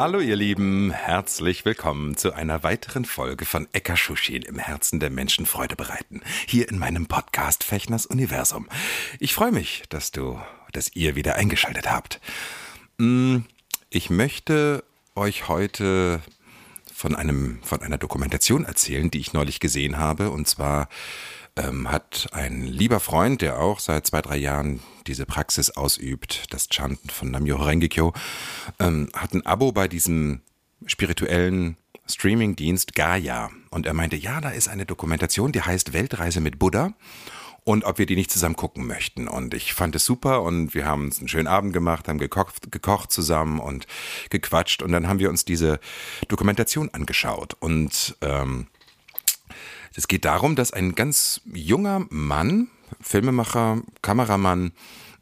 Hallo ihr Lieben, herzlich willkommen zu einer weiteren Folge von Eka Schuschin im Herzen der Menschen Freude bereiten, hier in meinem Podcast Fechners Universum. Ich freue mich, dass du, dass ihr wieder eingeschaltet habt. Mm, Ich möchte euch heute von einem, von einer Dokumentation erzählen, die ich neulich gesehen habe, und zwar ähm, hat ein lieber Freund, der auch seit zwei, drei Jahren diese Praxis ausübt, das Chanten von Namyo Rengekyo, ähm, hat ein Abo bei diesem spirituellen Streamingdienst Gaia. Und er meinte, ja, da ist eine Dokumentation, die heißt Weltreise mit Buddha. Und ob wir die nicht zusammen gucken möchten. Und ich fand es super und wir haben uns einen schönen Abend gemacht, haben gekocht, gekocht zusammen und gequatscht. Und dann haben wir uns diese Dokumentation angeschaut. Und ähm, es geht darum, dass ein ganz junger Mann, Filmemacher, Kameramann,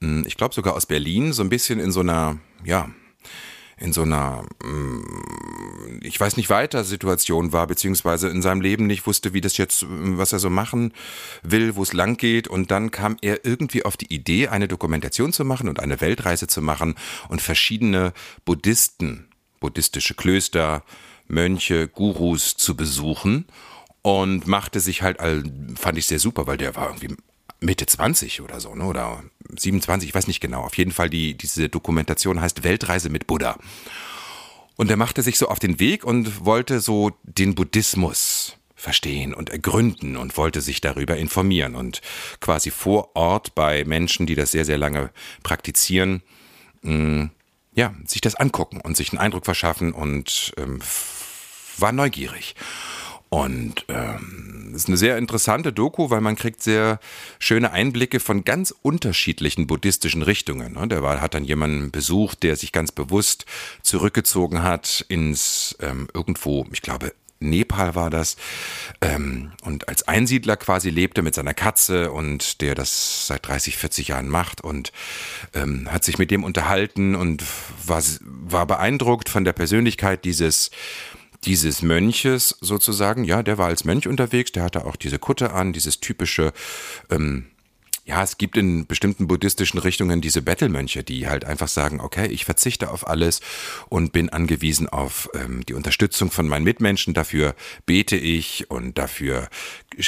mh, ich glaube sogar aus Berlin, so ein bisschen in so einer, ja, in so einer, mh, ich weiß nicht weiter Situation war, beziehungsweise in seinem Leben nicht wusste, wie das jetzt, mh, was er so machen will, wo es lang geht. Und dann kam er irgendwie auf die Idee, eine Dokumentation zu machen und eine Weltreise zu machen und verschiedene Buddhisten, buddhistische Klöster, Mönche, Gurus zu besuchen und machte sich halt, fand ich sehr super, weil der war irgendwie Mitte 20 oder so, ne? oder 27, ich weiß nicht genau. Auf jeden Fall, die, diese Dokumentation heißt Weltreise mit Buddha. Und er machte sich so auf den Weg und wollte so den Buddhismus verstehen und ergründen und wollte sich darüber informieren und quasi vor Ort bei Menschen, die das sehr, sehr lange praktizieren, mh, ja, sich das angucken und sich einen Eindruck verschaffen und ähm, war neugierig. Und ähm, ist eine sehr interessante Doku, weil man kriegt sehr schöne Einblicke von ganz unterschiedlichen buddhistischen Richtungen. ne? Der war, hat dann jemanden besucht, der sich ganz bewusst zurückgezogen hat ins ähm, irgendwo, ich glaube, Nepal war das, ähm, und als Einsiedler quasi lebte mit seiner Katze und der das seit 30, 40 Jahren macht und ähm, hat sich mit dem unterhalten und war, war beeindruckt von der Persönlichkeit dieses dieses Mönches sozusagen, ja, der war als Mönch unterwegs, der hatte auch diese Kutte an, dieses typische, ähm, ja, es gibt in bestimmten buddhistischen Richtungen diese Bettelmönche, die halt einfach sagen, okay, ich verzichte auf alles und bin angewiesen auf ähm, die Unterstützung von meinen Mitmenschen, dafür bete ich und dafür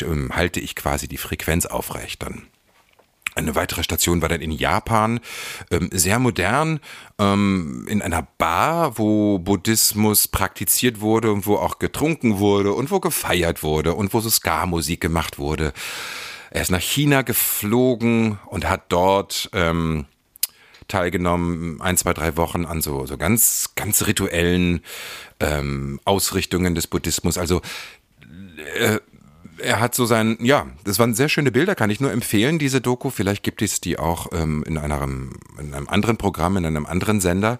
ähm, halte ich quasi die Frequenz aufrecht dann. Eine weitere Station war dann in Japan, ähm, sehr modern, ähm, in einer Bar, wo Buddhismus praktiziert wurde und wo auch getrunken wurde und wo gefeiert wurde und wo so Ska-Musik gemacht wurde. Er ist nach China geflogen und hat dort ähm, teilgenommen, ein, zwei, drei Wochen an so, so ganz, ganz rituellen ähm, Ausrichtungen des Buddhismus. Also äh, er hat so sein, ja, das waren sehr schöne Bilder, kann ich nur empfehlen, diese Doku. Vielleicht gibt es die auch ähm, in, einem, in einem anderen Programm, in einem anderen Sender.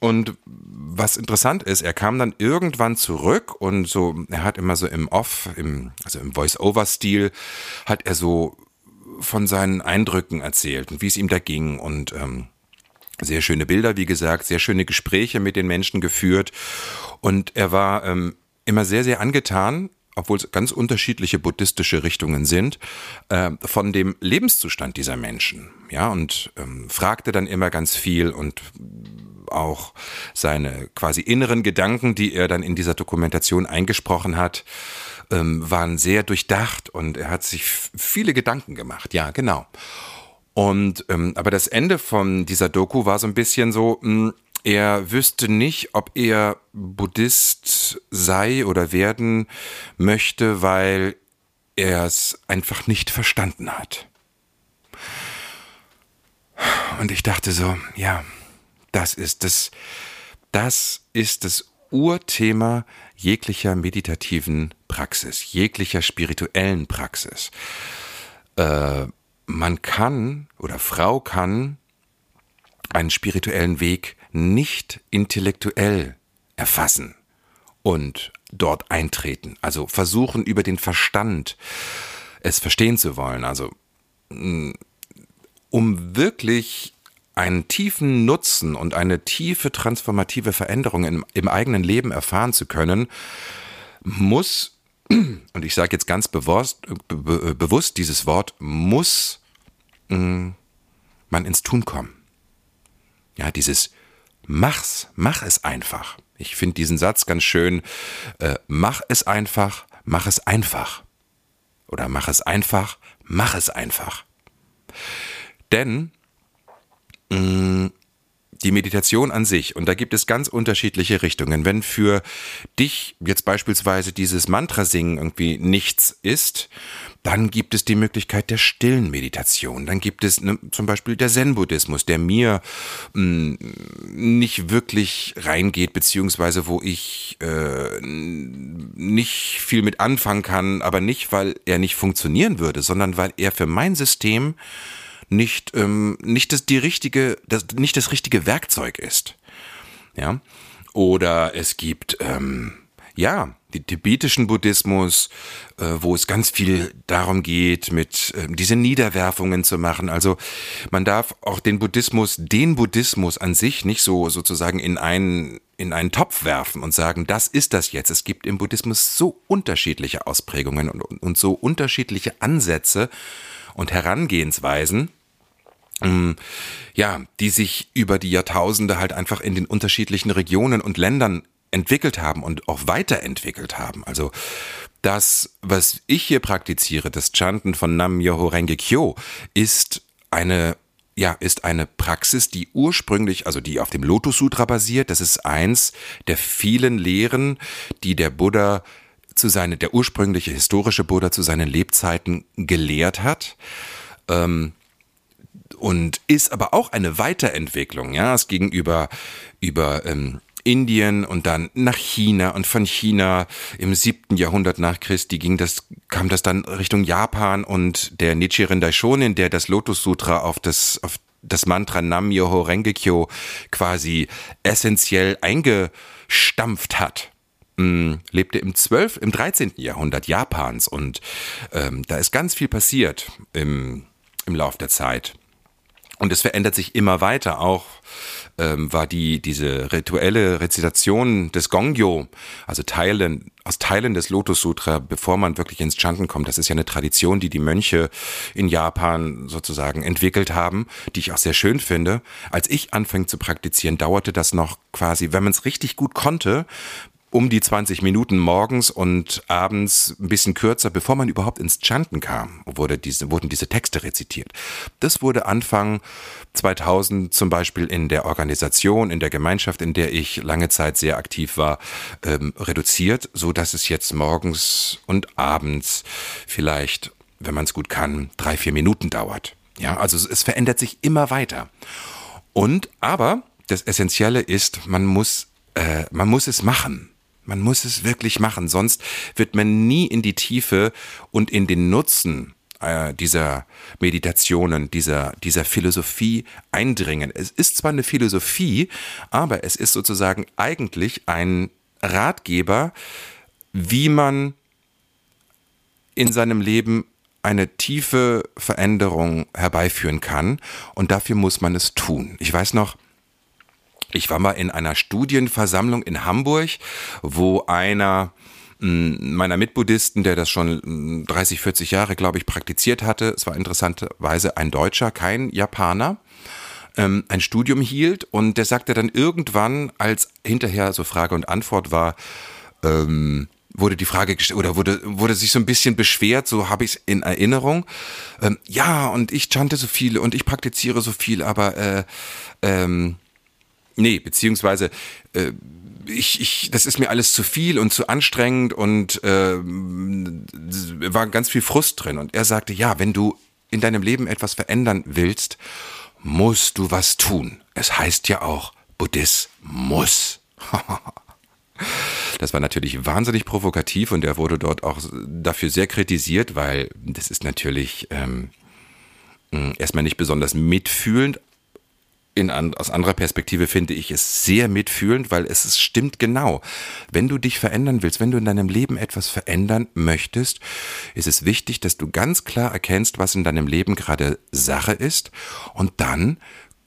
Und was interessant ist, er kam dann irgendwann zurück und so, er hat immer so im Off, im, also im Voice-Over-Stil, hat er so von seinen Eindrücken erzählt und wie es ihm da ging und ähm, sehr schöne Bilder, wie gesagt, sehr schöne Gespräche mit den Menschen geführt und er war ähm, immer sehr, sehr angetan, obwohl es ganz unterschiedliche buddhistische Richtungen sind, äh, von dem Lebenszustand dieser Menschen. Ja, und ähm, fragte dann immer ganz viel und auch seine quasi inneren Gedanken, die er dann in dieser Dokumentation eingesprochen hat, ähm, waren sehr durchdacht und er hat sich viele Gedanken gemacht. Ja, genau. Und ähm, aber das Ende von dieser Doku war so ein bisschen so, mh, er wüsste nicht, ob er Buddhist sei oder werden möchte, weil er es einfach nicht verstanden hat. Und ich dachte so, ja, das ist das, das ist das Urthema jeglicher meditativen Praxis, jeglicher spirituellen Praxis. Äh, man kann oder Frau kann einen spirituellen Weg nicht intellektuell erfassen und dort eintreten. Also versuchen über den Verstand es verstehen zu wollen. Also mm, um wirklich einen tiefen Nutzen und eine tiefe transformative Veränderung im, im eigenen Leben erfahren zu können, muss, und ich sage jetzt ganz bewusst, be, bewusst dieses Wort, muss mh, mm, man ins Tun kommen. Ja, dieses Mach's, mach es einfach. Ich finde diesen Satz ganz schön. Äh, mach es einfach, mach es einfach. Oder mach es einfach, mach es einfach. Denn mh, mm, die Meditation an sich, und da gibt es ganz unterschiedliche Richtungen. Wenn für dich jetzt beispielsweise dieses Mantra-Singen irgendwie nichts ist, dann gibt es die Möglichkeit der stillen Meditation. Dann gibt es ne, zum Beispiel der Zen-Buddhismus, der mir mh, mm, nicht wirklich reingeht, beziehungsweise wo ich äh, nicht viel mit anfangen kann, aber nicht, weil er nicht funktionieren würde, sondern weil er für mein System nicht, ähm, nicht das, die richtige, das, nicht das richtige Werkzeug ist. Ja. Oder es gibt, ähm, ja, den tibetischen Buddhismus, äh, wo es ganz viel darum geht, mit äh, diese Niederwerfungen zu machen. Also man darf auch den Buddhismus, den Buddhismus an sich nicht so sozusagen in einen in einen Topf werfen und sagen, das ist das jetzt. Es gibt im Buddhismus so unterschiedliche Ausprägungen und, und so unterschiedliche Ansätze und Herangehensweisen, ja, die sich über die Jahrtausende halt einfach in den unterschiedlichen Regionen und Ländern entwickelt haben und auch weiterentwickelt haben. Also das, was ich hier praktiziere, das Chanten von Nam Myoho Renge Kyo, ist eine ja, ist eine Praxis, die ursprünglich, also die auf dem Lotus Sutra basiert. Das ist eins der vielen Lehren, die der Buddha zu seinen, der ursprüngliche historische Buddha zu seinen Lebzeiten gelehrt hat. Ähm, und ist aber auch eine Weiterentwicklung, ja, es gegenüber über ähm, Indien und dann nach China und von China im siebten Jahrhundert nach Christi ging das, kam das dann Richtung Japan und der Nichiren Daishonin, der das Lotus Sutra auf das, auf das Mantra Nam Myoho Renge Kyo quasi essentiell eingestampft hat mm, lebte im 12., im 13. Jahrhundert Japans und ähm, da ist ganz viel passiert im, im Lauf der Zeit. Und es verändert sich immer weiter. Auch ähm, war die diese rituelle Rezitation des Gongyo, also Teilen aus Teilen des Lotus Sutra, bevor man wirklich ins Chanten kommt. Das ist ja eine Tradition, die die Mönche in Japan sozusagen entwickelt haben, die ich auch sehr schön finde. Als ich anfing zu praktizieren, dauerte das noch quasi, wenn man es richtig gut konnte, um die 20 Minuten morgens und abends ein bisschen kürzer, bevor man überhaupt ins Chanten kam, wurde diese, wurden diese Texte rezitiert. Das wurde Anfang 2000 zum Beispiel in der Organisation, in der Gemeinschaft, in der ich lange Zeit sehr aktiv war, ähm, reduziert, so dass es jetzt morgens und abends vielleicht, wenn man es gut kann, drei, vier Minuten dauert. Ja, also es verändert sich immer weiter. Und aber das Essentielle ist, man muss äh, man muss es machen. Man muss es wirklich machen, sonst wird man nie in die Tiefe und in den Nutzen äh, dieser Meditationen, dieser, dieser Philosophie eindringen. Es ist zwar eine Philosophie, aber es ist sozusagen eigentlich ein Ratgeber, wie man in seinem Leben eine tiefe Veränderung herbeiführen kann und dafür muss man es tun. Ich weiß noch, ich war mal in einer Studienversammlung in Hamburg, wo einer hm, meiner Mitbuddhisten, der das schon 30, hm, 40 Jahre, glaube ich, praktiziert hatte, es war interessanterweise ein Deutscher, kein Japaner, ähm, ein Studium hielt und der sagte dann irgendwann, als hinterher so Frage und Antwort war, ähm, wurde die Frage gestellt oder wurde, wurde sich so ein bisschen beschwert, so habe ich es in Erinnerung. Ähm, ja, und ich chante so viel und ich praktiziere so viel, aber äh, ähm, Nee, beziehungsweise äh, ich, ich, das ist mir alles zu viel und zu anstrengend und äh, war ganz viel Frust drin. Und er sagte, ja, wenn du in deinem Leben etwas verändern willst, musst du was tun. Es heißt ja auch, Buddhismus. Das war natürlich wahnsinnig provokativ und er wurde dort auch dafür sehr kritisiert, weil das ist natürlich ähm, erstmal nicht besonders mitfühlend in, aus anderer Perspektive finde ich es sehr mitfühlend, weil es, es stimmt genau. Wenn du dich verändern willst, wenn du in deinem Leben etwas verändern möchtest, ist es wichtig, dass du ganz klar erkennst, was in deinem Leben gerade Sache ist und dann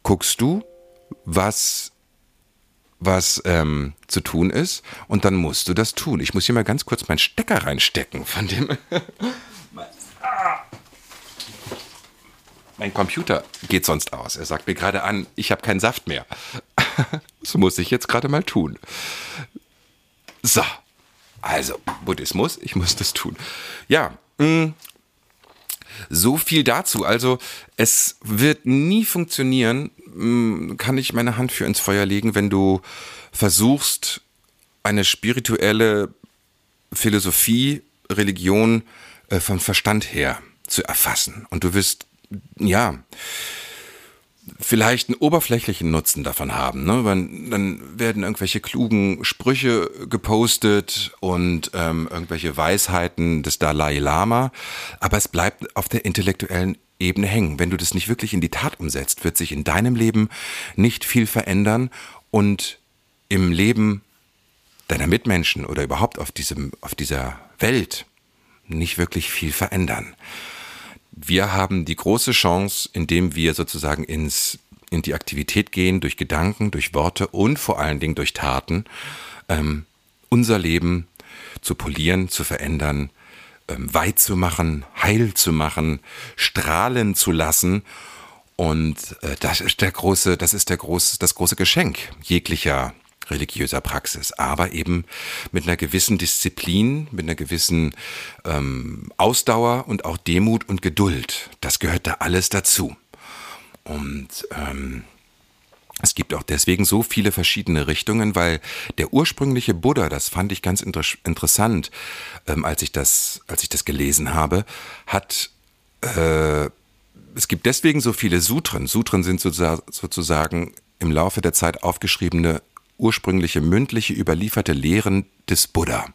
guckst du, was was ähm, zu tun ist und dann musst du das tun. Ich muss hier mal ganz kurz meinen Stecker reinstecken von dem. Mein Computer geht sonst aus. Er sagt mir gerade an, ich habe keinen Saft mehr. das muss ich jetzt gerade mal tun. So, also Buddhismus, ich muss das tun. Ja, mh, mm, so viel dazu. Also es wird nie funktionieren, mh, mm, kann ich meine Hand für ins Feuer legen, wenn du versuchst, eine spirituelle Philosophie, Religion äh, vom Verstand her zu erfassen. Und du wirst ja, vielleicht einen oberflächlichen Nutzen davon haben. Ne? Dann werden irgendwelche klugen Sprüche gepostet und ähm, irgendwelche Weisheiten des Dalai Lama, aber es bleibt auf der intellektuellen Ebene hängen. Wenn du das nicht wirklich in die Tat umsetzt, wird sich in deinem Leben nicht viel verändern und im Leben deiner Mitmenschen oder überhaupt auf diesem, auf dieser Welt nicht wirklich viel verändern wir haben die große Chance, indem wir sozusagen ins, in die Aktivität gehen, durch Gedanken, durch Worte und vor allen Dingen durch Taten, ähm, unser Leben zu polieren, zu verändern, ähm, weit zu machen, heil zu machen, strahlen zu lassen. Und äh, das ist der große, das ist der große, das große Geschenk jeglicher religiöser Praxis, aber eben mit einer gewissen Disziplin, mit einer gewissen ähm, Ausdauer und auch Demut und Geduld. Das gehört da alles dazu. Und ähm, es gibt auch deswegen so viele verschiedene Richtungen, weil der ursprüngliche Buddha, das fand ich ganz inter interessant, ähm, als ich das, als ich das gelesen habe, hat äh, es gibt deswegen so viele Sutren. Sutren sind sozusagen im Laufe der Zeit aufgeschriebene ursprüngliche mündliche überlieferte Lehren des Buddha,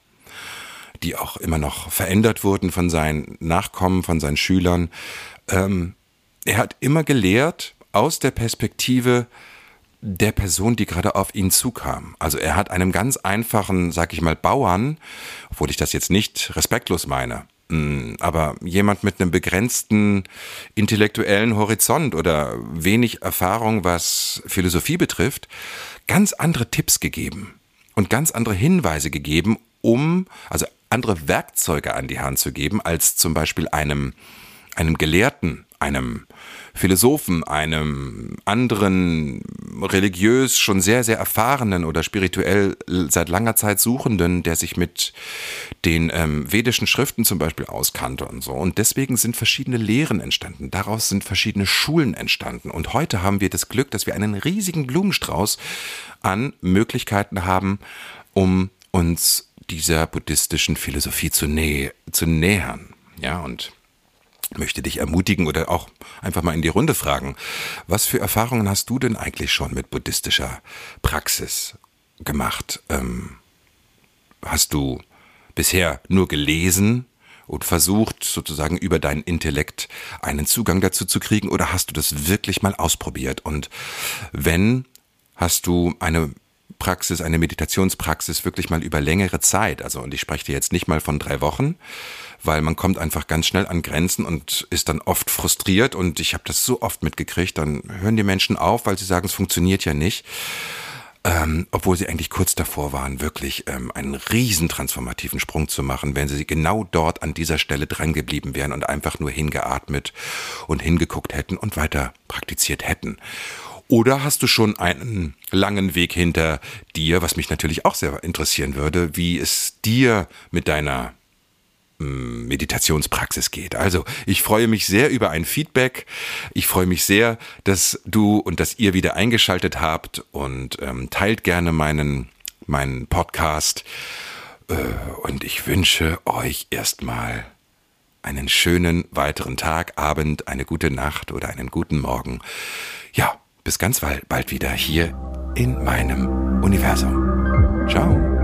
die auch immer noch verändert wurden von seinen Nachkommen, von seinen Schülern. Ähm, er hat immer gelehrt aus der Perspektive der Person, die gerade auf ihn zukam. Also er hat einem ganz einfachen, sag ich mal, Bauern, obwohl ich das jetzt nicht respektlos meine, aber jemand mit einem begrenzten intellektuellen Horizont oder wenig Erfahrung, was Philosophie betrifft, ganz andere Tipps gegeben und ganz andere Hinweise gegeben, um, also andere Werkzeuge an die Hand zu geben, als zum Beispiel einem, einem Gelehrten, einem Philosophen, einem anderen religiös schon sehr, sehr erfahrenen oder spirituell seit langer Zeit Suchenden, der sich mit den ähm, vedischen Schriften zum Beispiel auskannte und so. Und deswegen sind verschiedene Lehren entstanden. Daraus sind verschiedene Schulen entstanden. Und heute haben wir das Glück, dass wir einen riesigen Blumenstrauß an Möglichkeiten haben, um uns dieser buddhistischen Philosophie zu, nä zu nähern. Ja, und möchte dich ermutigen oder auch einfach mal in die Runde fragen. Was für Erfahrungen hast du denn eigentlich schon mit buddhistischer Praxis gemacht? Ähm, hast du bisher nur gelesen und versucht, sozusagen über deinen Intellekt einen Zugang dazu zu kriegen oder hast du das wirklich mal ausprobiert? Und wenn, hast du eine Praxis, eine Meditationspraxis wirklich mal über längere Zeit, also und ich spreche dir jetzt nicht mal von drei Wochen, weil man kommt einfach ganz schnell an Grenzen und ist dann oft frustriert und ich habe das so oft mitgekriegt, dann hören die Menschen auf, weil sie sagen, es funktioniert ja nicht. Ähm, obwohl sie eigentlich kurz davor waren, wirklich ähm, einen riesen transformativen Sprung zu machen, wenn sie genau dort an dieser Stelle dran geblieben wären und einfach nur hingeatmet und hingeguckt hätten und weiter praktiziert hätten. Oder hast du schon einen langen Weg hinter dir, was mich natürlich auch sehr interessieren würde, wie es dir mit deiner hm, Meditationspraxis geht. Also, ich freue mich sehr über ein Feedback. Ich freue mich sehr, dass du und dass ihr wieder eingeschaltet habt und ähm, teilt gerne meinen, meinen Podcast. Äh, und ich wünsche euch erstmal einen schönen weiteren Tag, Abend, eine gute Nacht oder einen guten Morgen. Ja, bis ganz bald wieder hier in meinem Universum. Ciao.